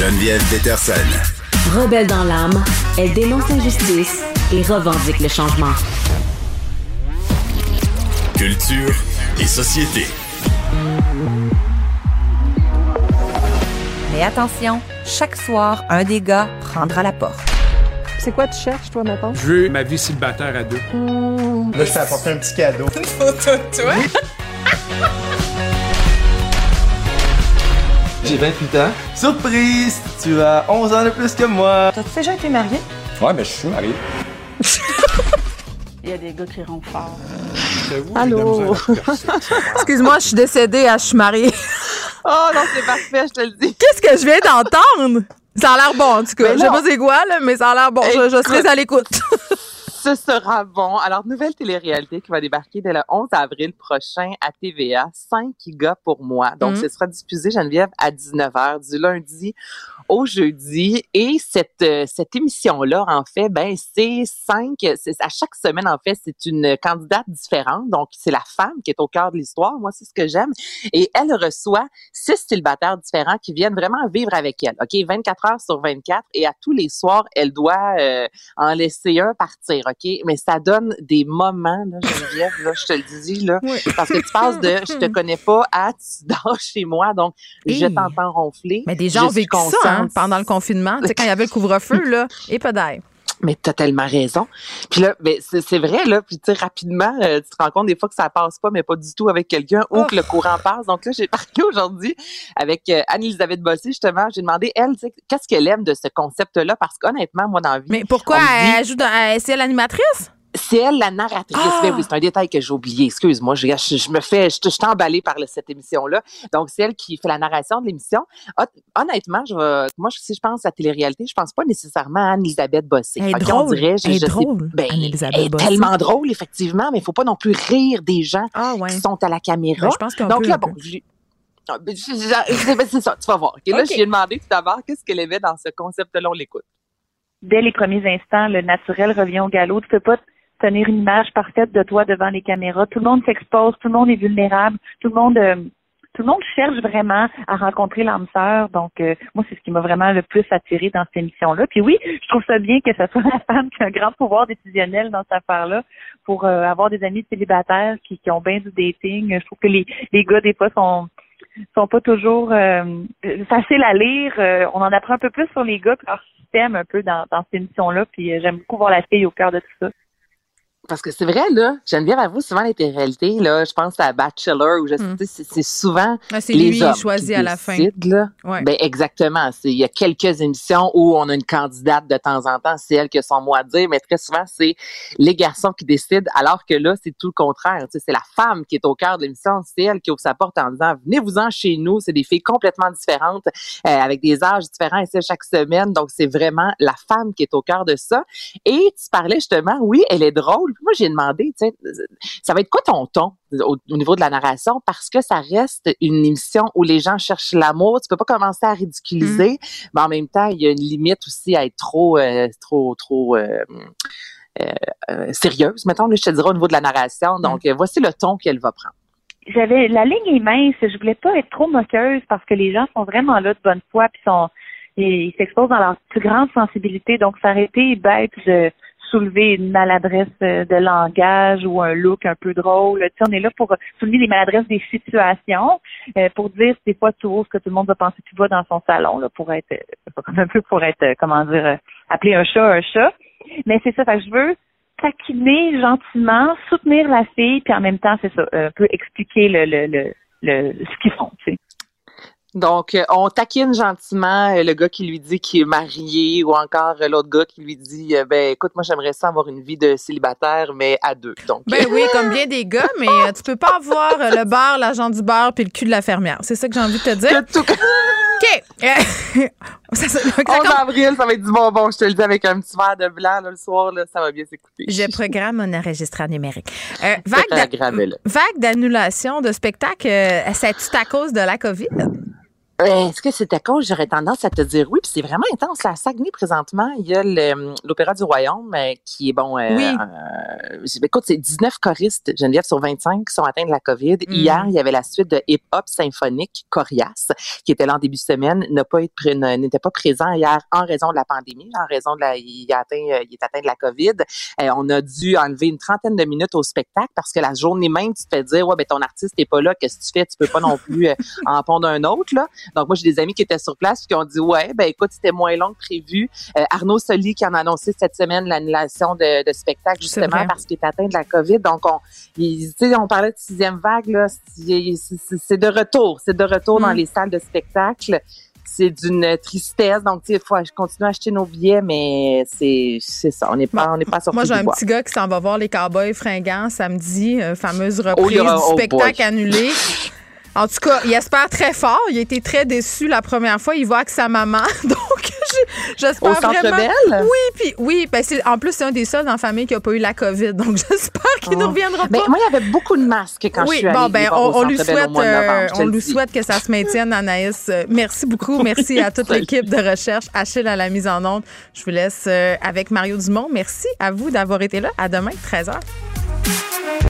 Geneviève Peterson. Rebelle dans l'âme, elle dénonce l'injustice et revendique le changement. Culture et société. Mais attention, chaque soir, un des gars prendra la porte. C'est quoi tu cherches, toi, mettons? Je veux ma vie célibataire à deux. Là, je t'ai apporté un petit cadeau. toi? J'ai 28 ans. Surprise! Tu as 11 ans de plus que moi. T'as déjà été marié? Ouais, mais je suis marié. Il y a des gars qui rentrent fort. Allô? Excuse-moi, je suis décédée, hein, je suis mariée. Oh non, c'est parfait, je te le dis. Qu'est-ce que je viens d'entendre? Ça a l'air bon, en tout cas. Je sais pas c'est quoi, là, mais ça a l'air bon. Je, je serai à l'écoute. Ce sera bon. Alors, nouvelle télé-réalité qui va débarquer dès le 11 avril prochain à TVA. 5 gars pour moi. Donc, Mhm. ce sera diffusé, Geneviève, à 19h du lundi au jeudi. Et cette, euh, cette émission-là, en fait, ben, c'est cinq, à chaque semaine, en fait, c'est une candidate différente. Donc, c'est la femme qui est au cœur de l'histoire. Moi, c'est ce que j'aime. Et elle reçoit six célibataires différents qui viennent vraiment vivre avec elle. OK? 24 heures sur 24. Et à tous les soirs, elle doit euh, en laisser un partir. OK? Mais ça donne des moments, là, Geneviève, là, je te le dis, là. Parce que tu passes de je te connais pas à tu dors chez moi, donc je Hey. t'entends ronfler. Mais des gens Je ont vécu ça hein, pendant le confinement. Tu sais, quand il y avait le couvre-feu, là, et pas d'ail. Mais t'as tellement raison. Puis là, ben, c'est vrai, là, puis tu sais, rapidement, euh, tu te rends compte des fois que ça passe pas, mais pas du tout avec quelqu'un, ou que le courant passe. Donc là, j'ai parlé aujourd'hui avec euh, Anne-Elisabeth Bossé, justement. J'ai demandé, elle, tu sais, qu'est-ce qu'elle aime de ce concept-là, parce qu'honnêtement, moi, dans la vie, Mais pourquoi dit- elle joue dans. C'est l'animatrice? C'est elle la narratrice. Ah! Ben oui, c'est un détail que j'ai oublié. Excuse-moi, je, je, je me fais, je, je suis emballée par le- cette émission-là. Donc, c'est elle qui fait la narration de l'émission. Hon- Honnêtement, je vais- moi, si je pense à télé-réalité, je pense pas nécessairement à Anne-Elisabeth Bossé. Elle est drôle. On dirait, je, Elle est drôle, ben, elle est Bossé. tellement drôle, effectivement, mais il faut pas non plus rire des gens Ah, ouais. qui sont à la caméra. Ben, je pense Donc peu, là, bon, je- ah, ben, c'est ça, tu vas voir. Là, je lui ai demandé tout d'abord qu'est-ce qu'elle aimait dans ce concept-là, on l'écoute. dès les premiers instants, le naturel revient au galop. Tu peux pas tenir une image parfaite de toi devant les caméras. Tout le monde s'expose, tout le monde est vulnérable, tout le monde euh, tout le monde cherche vraiment à rencontrer l'âme sœur. Donc, euh, moi, c'est ce qui m'a vraiment le plus attiré dans cette émission-là. Puis oui, je trouve ça bien que ce soit la femme qui a un grand pouvoir décisionnel dans cette affaire-là pour euh, avoir des amis célibataires qui, qui ont bien du dating. Je trouve que les, les gars, des fois, sont sont pas toujours euh, faciles à lire. Euh, on en apprend un peu plus sur les gars leur système un peu dans, dans cette émission-là. Puis euh, j'aime beaucoup voir la fille au cœur de tout ça. Parce que c'est vrai, là, Geneviève avoue souvent les réalités, là, je pense à Bachelor, où je Mm. sais, c'est souvent Ah, les lui hommes choisi qui à la fin. décident, là. Ouais. Ben exactement. Il y a quelques émissions où on a une candidate de temps en temps, c'est elle qui a son mot à dire, mais très souvent c'est les garçons qui décident, alors que là c'est tout le contraire. C'est la femme qui est au cœur de l'émission, c'est elle qui ouvre sa porte en disant venez-vous-en chez nous. C'est des filles complètement différentes, euh, avec des âges différents et c'est chaque semaine. Donc c'est vraiment la femme qui est au cœur de ça. Et tu parlais justement, oui, elle est drôle. Moi j'ai demandé, tu sais, ça va être quoi ton ton au, au niveau de la narration? Parce que ça reste une émission où les gens cherchent l'amour. Tu peux pas commencer à ridiculiser, mais en même temps, il y a une limite aussi à être trop, euh, trop, trop euh, euh, sérieuse. Mettons, là, je te dirais au niveau de la narration. Donc, euh, voici le ton qu'elle va prendre. J'avais la ligne est mince. Je voulais pas être trop moqueuse parce que les gens sont vraiment là de bonne foi puis sont ils s'exposent dans leur plus grande sensibilité. Donc, été bête de soulever une maladresse euh, de langage ou un look un peu drôle. Tu sais, on est là pour soulever les maladresses des situations, euh, pour dire des fois tout ce que tout le monde va penser tout bas dans son salon, là, pour être euh, un peu pour être, euh, comment dire, appeler un chat un chat. Mais c'est ça, fait que je veux taquiner gentiment, soutenir la fille, puis en même temps, c'est ça, un peu expliquer le, le, le, le ce qu'ils font, tu sais. Donc, euh, on taquine gentiment euh, le gars qui lui dit qu'il est marié ou encore euh, l'autre gars qui lui dit ben écoute, moi j'aimerais ça avoir une vie de célibataire, mais à deux. Donc, Ben oui, comme bien des gars, mais tu peux pas avoir le bar, l'agent du bar puis le cul de la fermière. C'est ça que j'ai envie de te dire. tout- OK. Ça, ça- ça 11 commence- avril, ça va être du bonbon, je te le dis, avec un petit verre de blanc là, le soir, là, ça va bien s'écouter. Je programme un enregistreur numérique. Euh, vague d'annulation de spectacles, euh, c'est-tu à cause de la COVID? Est-ce que c'était con? J'aurais tendance à te dire oui, puis c'est vraiment intense. À Saguenay, présentement, il y a le- l'Opéra du Royaume euh, qui est bon. euh, Oui. euh, écoute, c'est 19 choristes, Geneviève, sur 25 qui sont atteints de la COVID. Mm. Hier, il y avait la suite de hip-hop symphonique Corias, qui était là en début de semaine, n'a pas été pré- ne- n'était pas présent hier en raison de la pandémie, en raison de la, il, a atteint, euh, il est atteint de la COVID. On a dû enlever une trentaine de minutes au spectacle parce que la journée même, tu te fais dire, ouais, ben ton artiste n'est pas là, qu'est-ce que tu fais? Tu peux pas non plus en pondre un autre, là. Donc, moi, j'ai des amis qui étaient sur place qui ont dit, ouais, ben écoute, c'était moins long que prévu. Euh, Arnaud Soli qui en a annoncé cette semaine l'annulation de, de spectacle, justement, parce qu'il est atteint de la COVID. Donc, on, il- tu sais, on parlait de sixième vague, là. C'est de retour. C'est de retour dans Mm. les salles de spectacle. C'est d'une tristesse. Donc, tu sais, il faut continuer à acheter nos billets, mais c'est c'est ça. On n'est pas, on n'est pas sorti Moi, j'ai un bois. petit gars qui s'en va voir les Cowboys fringants samedi, euh, fameuse Oh, reprise du oh spectacle boy. annulé. En tout cas, il espère très fort. Il a été très déçu la première fois. Il va avec sa maman. Donc, j'espère Au Centre vraiment. Bell? Oui, puis oui, ben c'est- en plus, c'est un des seuls dans la famille qui n'a pas eu la COVID. Donc, j'espère qu'il ne Oh. reviendra pas. Ben, moi, il y avait beaucoup de masques quand je suis allée bon, ben, on, lui souhaite, novembre, euh, on lui souhaite que ça se maintienne, Anaïs. Euh, Merci beaucoup. Merci à toute l'équipe de recherche. Achille à la mise en onde. Je vous laisse euh, avec Mario Dumont. Merci à vous d'avoir été là. À demain, 13h.